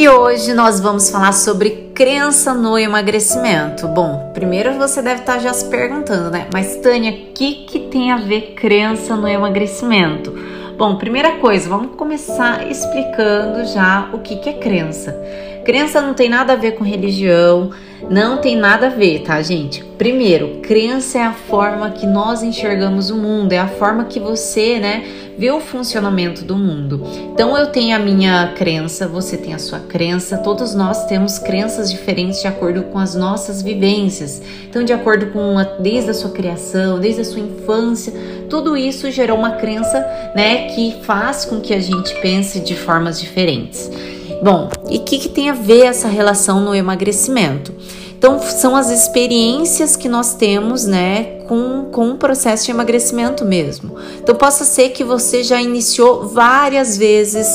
E hoje nós vamos falar sobre crença no emagrecimento. Bom, primeiro você deve estar já se perguntando, né? Mas Tânia, o que, que tem a ver crença no emagrecimento? Bom, primeira coisa, vamos começar explicando já o que, que é crença. Crença não tem nada a ver com religião, não tem nada a ver, tá, gente? Primeiro, crença é a forma que nós enxergamos o mundo, é a forma que você, né, vê o funcionamento do mundo. Então eu tenho a minha crença, você tem a sua crença, todos nós temos crenças diferentes de acordo com as nossas vivências. Então, de acordo com a, desde a sua criação, desde a sua infância, tudo isso gerou uma crença, né, que faz com que a gente pense de formas diferentes. Bom, e o que, que tem a ver essa relação no emagrecimento? Então, são as experiências que nós temos, né, com, com o processo de emagrecimento mesmo. Então, possa ser que você já iniciou várias vezes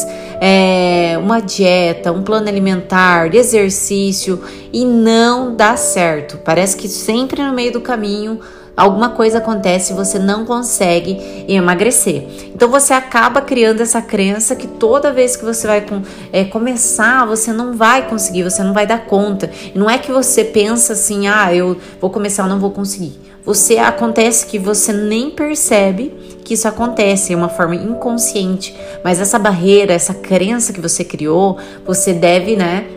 é, uma dieta, um plano alimentar, exercício e não dá certo. Parece que sempre no meio do caminho alguma coisa acontece e você não consegue emagrecer. Então você acaba criando essa crença que toda vez que você vai com, é, começar, você não vai conseguir, você não vai dar conta. E não é que você pensa assim, ah, eu vou começar, eu não vou conseguir. Você acontece que você nem percebe que isso acontece, é uma forma inconsciente. Mas essa barreira, essa crença que você criou, você deve, né,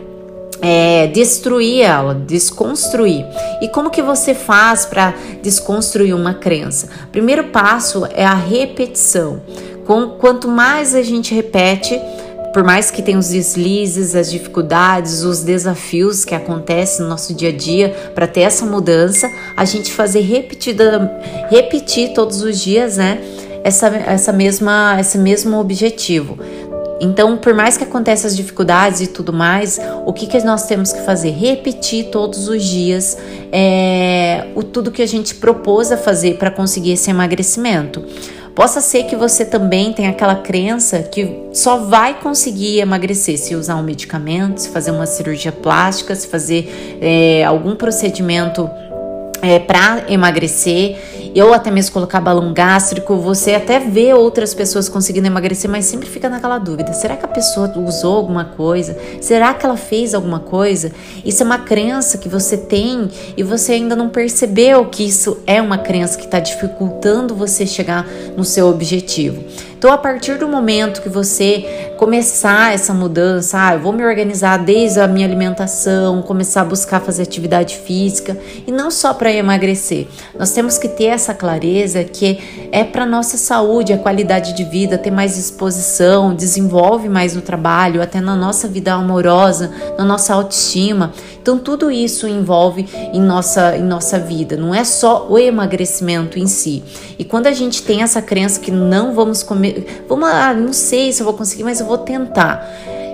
é, destruir ela, desconstruir. E como que você faz para desconstruir uma crença? Primeiro passo é a repetição. Quanto mais a gente repete, por mais que tenha os deslizes, as dificuldades, os desafios que acontecem no nosso dia a dia para ter essa mudança, a gente fazer repetida, repetir todos os dias, né? Essa, essa mesma, esse mesmo objetivo. Então, por mais que aconteçam as dificuldades e tudo mais, o que, que nós temos que fazer? Repetir todos os dias é, o tudo que a gente propôs a fazer para conseguir esse emagrecimento. Possa ser que você também tenha aquela crença que só vai conseguir emagrecer se usar um medicamento, se fazer uma cirurgia plástica, se fazer é, algum procedimento é, para emagrecer ou até mesmo colocar balão gástrico, você até vê outras pessoas conseguindo emagrecer, mas sempre fica naquela dúvida: será que a pessoa usou alguma coisa? Será que ela fez alguma coisa? Isso é uma crença que você tem e você ainda não percebeu que isso é uma crença que está dificultando você chegar no seu objetivo. Então, a partir do momento que você começar essa mudança, ah, eu vou me organizar desde a minha alimentação, começar a buscar fazer atividade física e não só para emagrecer. Nós temos que ter essa clareza que é para nossa saúde, a qualidade de vida, ter mais disposição, desenvolve mais no trabalho, até na nossa vida amorosa, na nossa autoestima. Então tudo isso envolve em nossa em nossa vida, não é só o emagrecimento em si. E quando a gente tem essa crença que não vamos comer, vamos, ah, não sei se eu vou conseguir, mas eu vou tentar.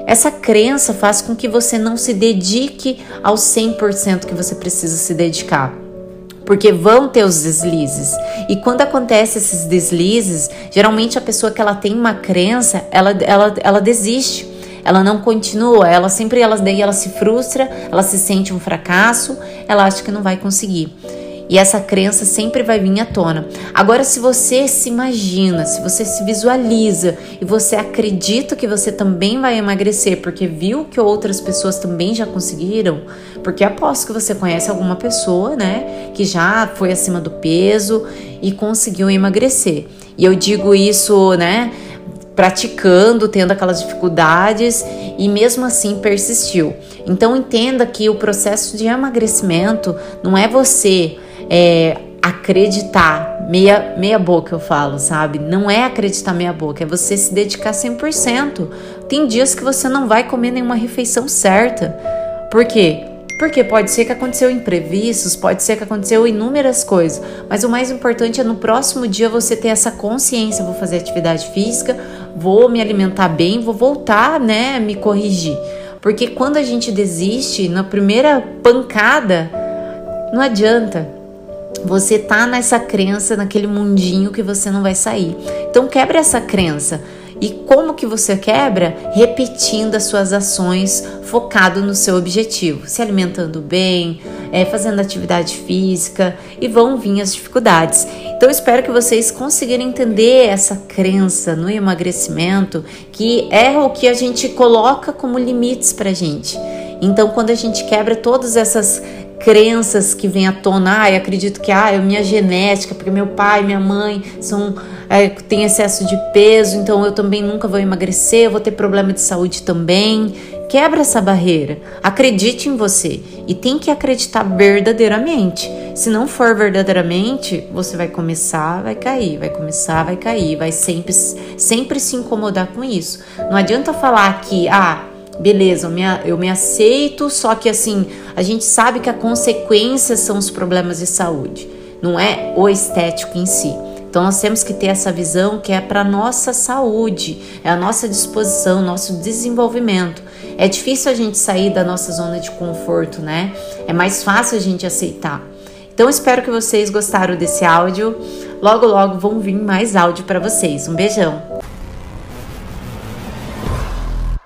Essa crença faz com que você não se dedique ao 100% que você precisa se dedicar porque vão ter os deslizes. E quando acontece esses deslizes, geralmente a pessoa que ela tem uma crença, ela, ela, ela desiste. Ela não continua, ela sempre ela daí ela se frustra, ela se sente um fracasso, ela acha que não vai conseguir. E essa crença sempre vai vir à tona. Agora, se você se imagina, se você se visualiza e você acredita que você também vai emagrecer porque viu que outras pessoas também já conseguiram, porque aposto que você conhece alguma pessoa, né, que já foi acima do peso e conseguiu emagrecer. E eu digo isso, né, praticando, tendo aquelas dificuldades e mesmo assim persistiu. Então entenda que o processo de emagrecimento não é você é, acreditar, meia, meia boca eu falo, sabe? Não é acreditar meia boca, é você se dedicar 100%. Tem dias que você não vai comer nenhuma refeição certa. Por quê? Porque pode ser que aconteceu imprevistos, pode ser que aconteceu inúmeras coisas, mas o mais importante é no próximo dia você ter essa consciência, vou fazer atividade física, vou me alimentar bem, vou voltar, né, me corrigir. Porque quando a gente desiste, na primeira pancada, não adianta. Você tá nessa crença, naquele mundinho que você não vai sair. Então quebra essa crença E como que você quebra? Repetindo as suas ações focado no seu objetivo, se alimentando bem, é, fazendo atividade física e vão vir as dificuldades. Então espero que vocês conseguiram entender essa crença no emagrecimento que é o que a gente coloca como limites pra gente. Então quando a gente quebra todas essas crenças que vêm à tona, ah, eu acredito que ah, é minha genética, porque meu pai, minha mãe são é, têm excesso de peso, então eu também nunca vou emagrecer, vou ter problema de saúde também. Quebra essa barreira. Acredite em você e tem que acreditar verdadeiramente. Se não for verdadeiramente, você vai começar, vai cair, vai começar, vai cair, vai sempre sempre se incomodar com isso. Não adianta falar que ah, beleza, eu me, eu me aceito, só que assim, a gente sabe que a consequência são os problemas de saúde, não é o estético em si. Então nós temos que ter essa visão que é para nossa saúde, é a nossa disposição, nosso desenvolvimento. É difícil a gente sair da nossa zona de conforto, né? É mais fácil a gente aceitar. Então espero que vocês gostaram desse áudio. Logo logo vão vir mais áudio para vocês. Um beijão.